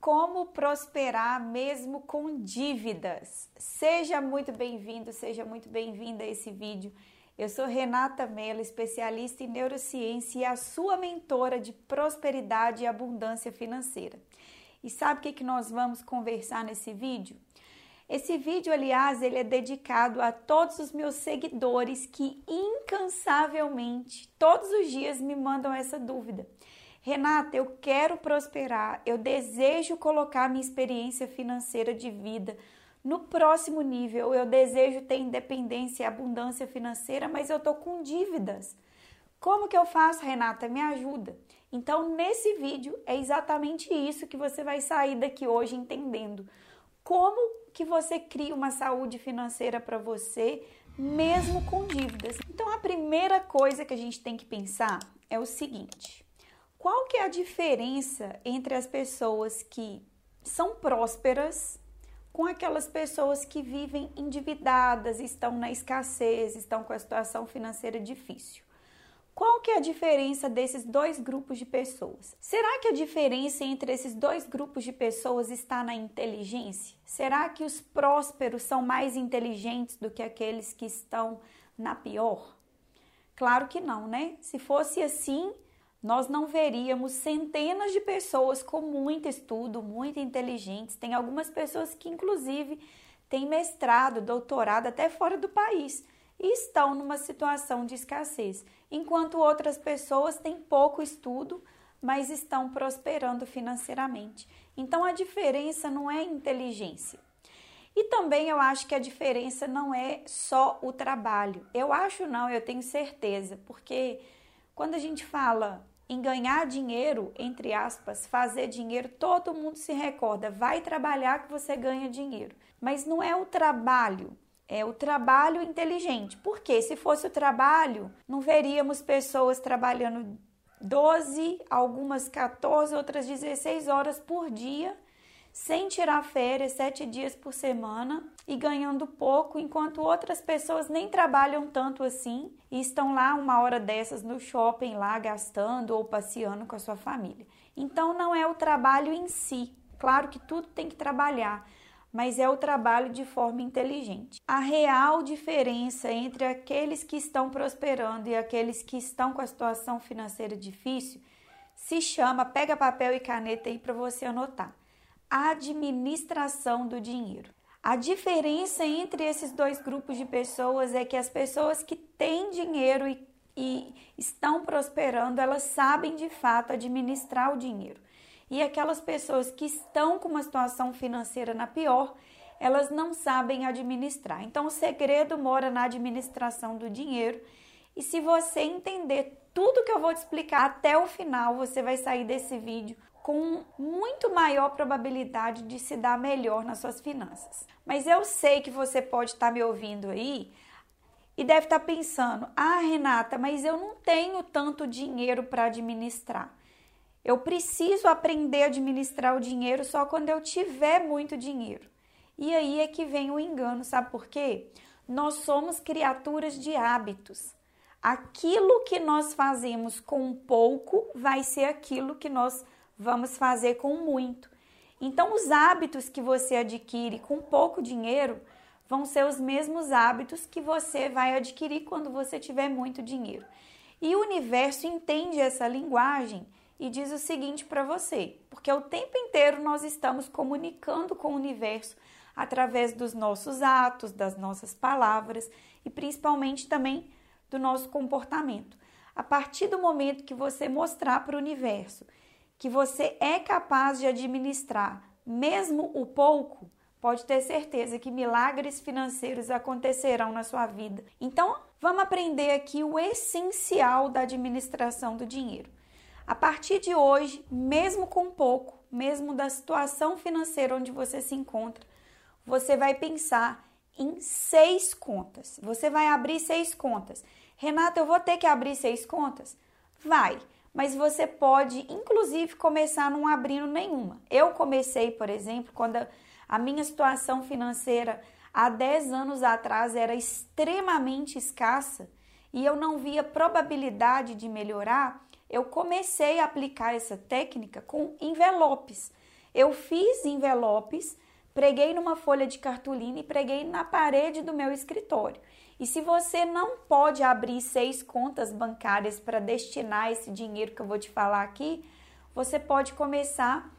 Como prosperar mesmo com dívidas? Seja muito bem-vindo, seja muito bem-vinda a esse vídeo. Eu sou Renata Mello, especialista em neurociência e a sua mentora de prosperidade e abundância financeira. E sabe o que, que nós vamos conversar nesse vídeo? Esse vídeo, aliás, ele é dedicado a todos os meus seguidores que incansavelmente, todos os dias, me mandam essa dúvida. Renata, eu quero prosperar, eu desejo colocar minha experiência financeira de vida no próximo nível, eu desejo ter independência e abundância financeira, mas eu tô com dívidas. Como que eu faço, Renata? Me ajuda. Então, nesse vídeo é exatamente isso que você vai sair daqui hoje entendendo. Como que você cria uma saúde financeira para você, mesmo com dívidas. Então, a primeira coisa que a gente tem que pensar é o seguinte: qual que é a diferença entre as pessoas que são prósperas com aquelas pessoas que vivem endividadas, estão na escassez, estão com a situação financeira difícil? Qual que é a diferença desses dois grupos de pessoas? Será que a diferença entre esses dois grupos de pessoas está na inteligência? Será que os prósperos são mais inteligentes do que aqueles que estão na pior? Claro que não, né? Se fosse assim, nós não veríamos centenas de pessoas com muito estudo, muito inteligentes. Tem algumas pessoas que, inclusive, têm mestrado, doutorado até fora do país e estão numa situação de escassez, enquanto outras pessoas têm pouco estudo, mas estão prosperando financeiramente. Então a diferença não é inteligência. E também eu acho que a diferença não é só o trabalho. Eu acho não, eu tenho certeza, porque quando a gente fala em ganhar dinheiro, entre aspas, fazer dinheiro, todo mundo se recorda, vai trabalhar que você ganha dinheiro. Mas não é o trabalho é o trabalho inteligente. Porque se fosse o trabalho, não veríamos pessoas trabalhando 12, algumas 14, outras 16 horas por dia, sem tirar férias, sete dias por semana e ganhando pouco, enquanto outras pessoas nem trabalham tanto assim e estão lá uma hora dessas no shopping lá gastando ou passeando com a sua família. Então não é o trabalho em si. Claro que tudo tem que trabalhar, mas é o trabalho de forma inteligente. A real diferença entre aqueles que estão prosperando e aqueles que estão com a situação financeira difícil se chama, pega papel e caneta aí para você anotar, administração do dinheiro. A diferença entre esses dois grupos de pessoas é que as pessoas que têm dinheiro e, e estão prosperando, elas sabem de fato administrar o dinheiro. E aquelas pessoas que estão com uma situação financeira na pior, elas não sabem administrar. Então, o segredo mora na administração do dinheiro. E se você entender tudo que eu vou te explicar até o final, você vai sair desse vídeo com muito maior probabilidade de se dar melhor nas suas finanças. Mas eu sei que você pode estar me ouvindo aí e deve estar pensando: ah, Renata, mas eu não tenho tanto dinheiro para administrar. Eu preciso aprender a administrar o dinheiro só quando eu tiver muito dinheiro. E aí é que vem o engano, sabe por quê? Nós somos criaturas de hábitos. Aquilo que nós fazemos com pouco vai ser aquilo que nós vamos fazer com muito. Então, os hábitos que você adquire com pouco dinheiro vão ser os mesmos hábitos que você vai adquirir quando você tiver muito dinheiro. E o universo entende essa linguagem e diz o seguinte para você, porque o tempo inteiro nós estamos comunicando com o universo através dos nossos atos, das nossas palavras e principalmente também do nosso comportamento. A partir do momento que você mostrar para o universo que você é capaz de administrar mesmo o pouco, pode ter certeza que milagres financeiros acontecerão na sua vida. Então, vamos aprender aqui o essencial da administração do dinheiro. A partir de hoje, mesmo com pouco, mesmo da situação financeira onde você se encontra, você vai pensar em seis contas. Você vai abrir seis contas. Renata, eu vou ter que abrir seis contas? Vai, mas você pode, inclusive, começar não abrindo nenhuma. Eu comecei, por exemplo, quando a minha situação financeira há 10 anos atrás era extremamente escassa e eu não via probabilidade de melhorar eu comecei a aplicar essa técnica com envelopes. Eu fiz envelopes, preguei numa folha de cartolina e preguei na parede do meu escritório. E se você não pode abrir seis contas bancárias para destinar esse dinheiro que eu vou te falar aqui, você pode começar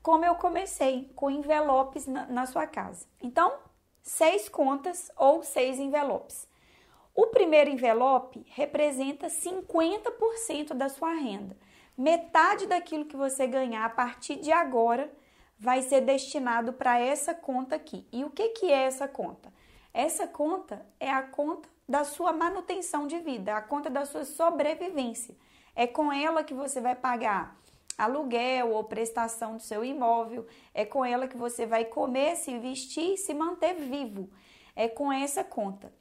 como eu comecei, com envelopes na, na sua casa. Então, seis contas ou seis envelopes. O primeiro envelope representa 50% da sua renda. Metade daquilo que você ganhar a partir de agora vai ser destinado para essa conta aqui. E o que, que é essa conta? Essa conta é a conta da sua manutenção de vida, a conta da sua sobrevivência. É com ela que você vai pagar aluguel ou prestação do seu imóvel. É com ela que você vai comer, se vestir e se manter vivo. É com essa conta.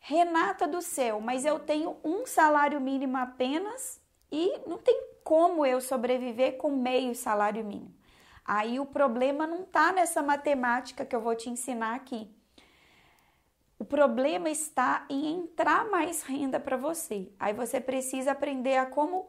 Renata do céu, mas eu tenho um salário mínimo apenas e não tem como eu sobreviver com meio salário mínimo. Aí o problema não está nessa matemática que eu vou te ensinar aqui. O problema está em entrar mais renda para você. Aí você precisa aprender a como,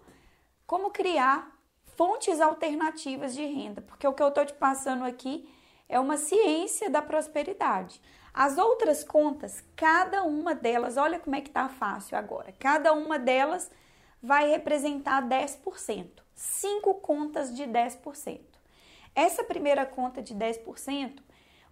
como criar fontes alternativas de renda, porque o que eu estou te passando aqui é uma ciência da prosperidade. As outras contas, cada uma delas, olha como é que tá fácil agora. Cada uma delas vai representar 10%. Cinco contas de 10%. Essa primeira conta de 10%,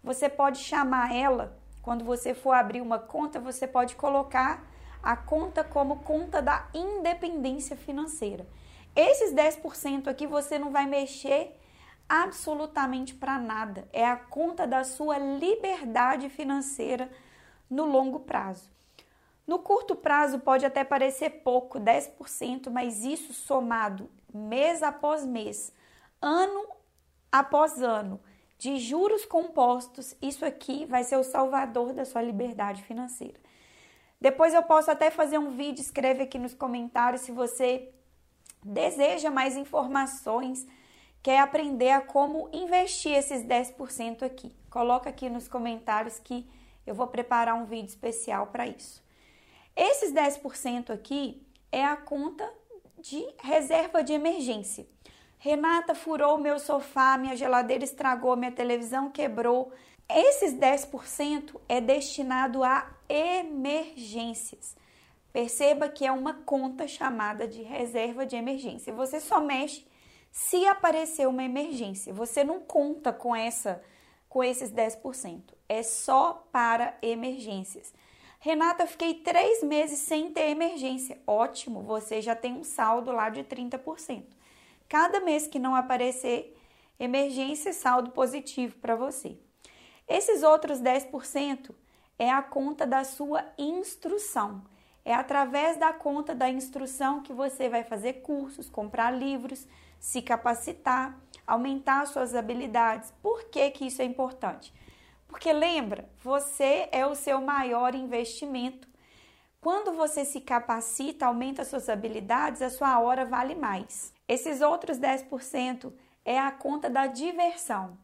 você pode chamar ela, quando você for abrir uma conta, você pode colocar a conta como conta da independência financeira. Esses 10% aqui você não vai mexer absolutamente para nada. É a conta da sua liberdade financeira no longo prazo. No curto prazo pode até parecer pouco, 10%, mas isso somado mês após mês, ano após ano, de juros compostos, isso aqui vai ser o salvador da sua liberdade financeira. Depois eu posso até fazer um vídeo, escreve aqui nos comentários se você deseja mais informações, quer aprender a como investir esses 10% aqui. Coloca aqui nos comentários que eu vou preparar um vídeo especial para isso. Esses 10% aqui é a conta de reserva de emergência. Renata furou meu sofá, minha geladeira estragou, minha televisão quebrou. Esses 10% é destinado a emergências. Perceba que é uma conta chamada de reserva de emergência. Você só mexe se aparecer uma emergência. Você não conta com essa com esses 10%. É só para emergências. Renata, fiquei três meses sem ter emergência. Ótimo, você já tem um saldo lá de 30%. Cada mês que não aparecer emergência, saldo positivo para você. Esses outros 10% é a conta da sua instrução. É através da conta da instrução que você vai fazer cursos, comprar livros, se capacitar, aumentar suas habilidades. Por que, que isso é importante? Porque lembra, você é o seu maior investimento. Quando você se capacita, aumenta suas habilidades, a sua hora vale mais. Esses outros 10% é a conta da diversão.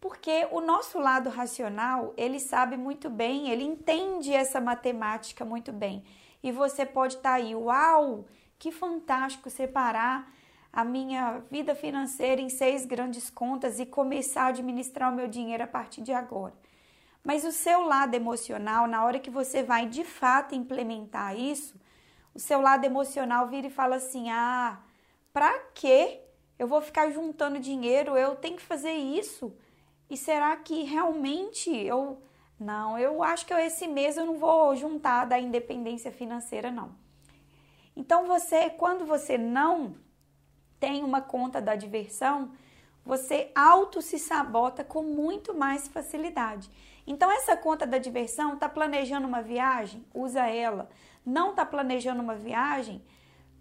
Porque o nosso lado racional, ele sabe muito bem, ele entende essa matemática muito bem e você pode estar tá aí, uau, que fantástico separar a minha vida financeira em seis grandes contas e começar a administrar o meu dinheiro a partir de agora. Mas o seu lado emocional, na hora que você vai de fato implementar isso, o seu lado emocional vira e fala assim: "Ah, para que eu vou ficar juntando dinheiro? Eu tenho que fazer isso. E será que realmente eu não, eu acho que esse mês eu não vou juntar da independência financeira, não. Então, você, quando você não tem uma conta da diversão, você auto se sabota com muito mais facilidade. Então, essa conta da diversão está planejando uma viagem? Usa ela. Não está planejando uma viagem?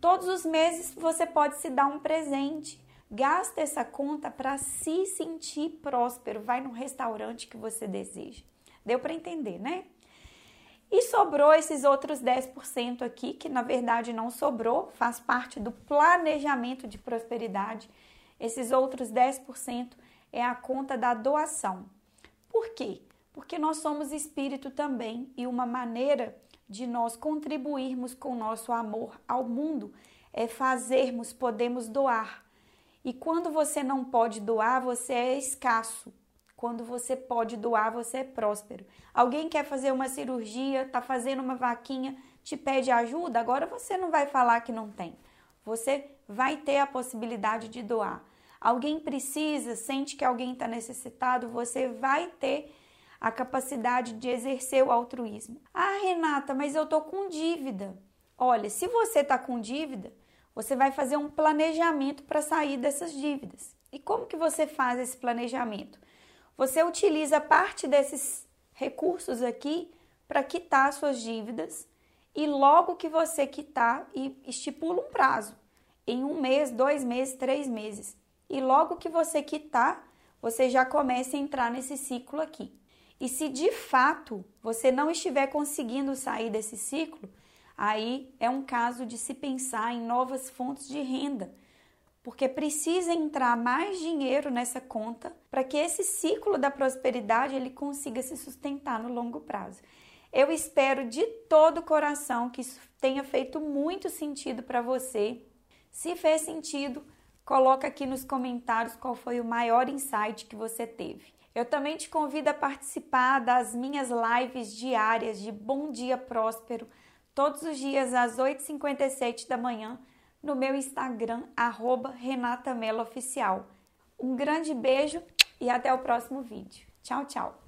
Todos os meses você pode se dar um presente. Gasta essa conta para se sentir próspero. Vai no restaurante que você deseja. Deu para entender, né? E sobrou esses outros 10% aqui, que na verdade não sobrou, faz parte do planejamento de prosperidade. Esses outros 10% é a conta da doação. Por quê? Porque nós somos espírito também e uma maneira de nós contribuirmos com nosso amor ao mundo é fazermos, podemos doar. E quando você não pode doar, você é escasso. Quando você pode doar, você é próspero. Alguém quer fazer uma cirurgia, está fazendo uma vaquinha, te pede ajuda, agora você não vai falar que não tem. Você vai ter a possibilidade de doar. Alguém precisa, sente que alguém está necessitado, você vai ter a capacidade de exercer o altruísmo. Ah, Renata, mas eu tô com dívida. Olha, se você está com dívida, você vai fazer um planejamento para sair dessas dívidas. E como que você faz esse planejamento? Você utiliza parte desses recursos aqui para quitar suas dívidas e logo que você quitar e estipula um prazo em um mês, dois meses, três meses. E logo que você quitar, você já começa a entrar nesse ciclo aqui. E se de fato você não estiver conseguindo sair desse ciclo, aí é um caso de se pensar em novas fontes de renda porque precisa entrar mais dinheiro nessa conta para que esse ciclo da prosperidade ele consiga se sustentar no longo prazo. Eu espero de todo o coração que isso tenha feito muito sentido para você. Se fez sentido, coloca aqui nos comentários qual foi o maior insight que você teve. Eu também te convido a participar das minhas lives diárias de Bom Dia Próspero, todos os dias às 8h57 da manhã no meu Instagram, arroba Renata Mello Oficial. Um grande beijo e até o próximo vídeo. Tchau, tchau!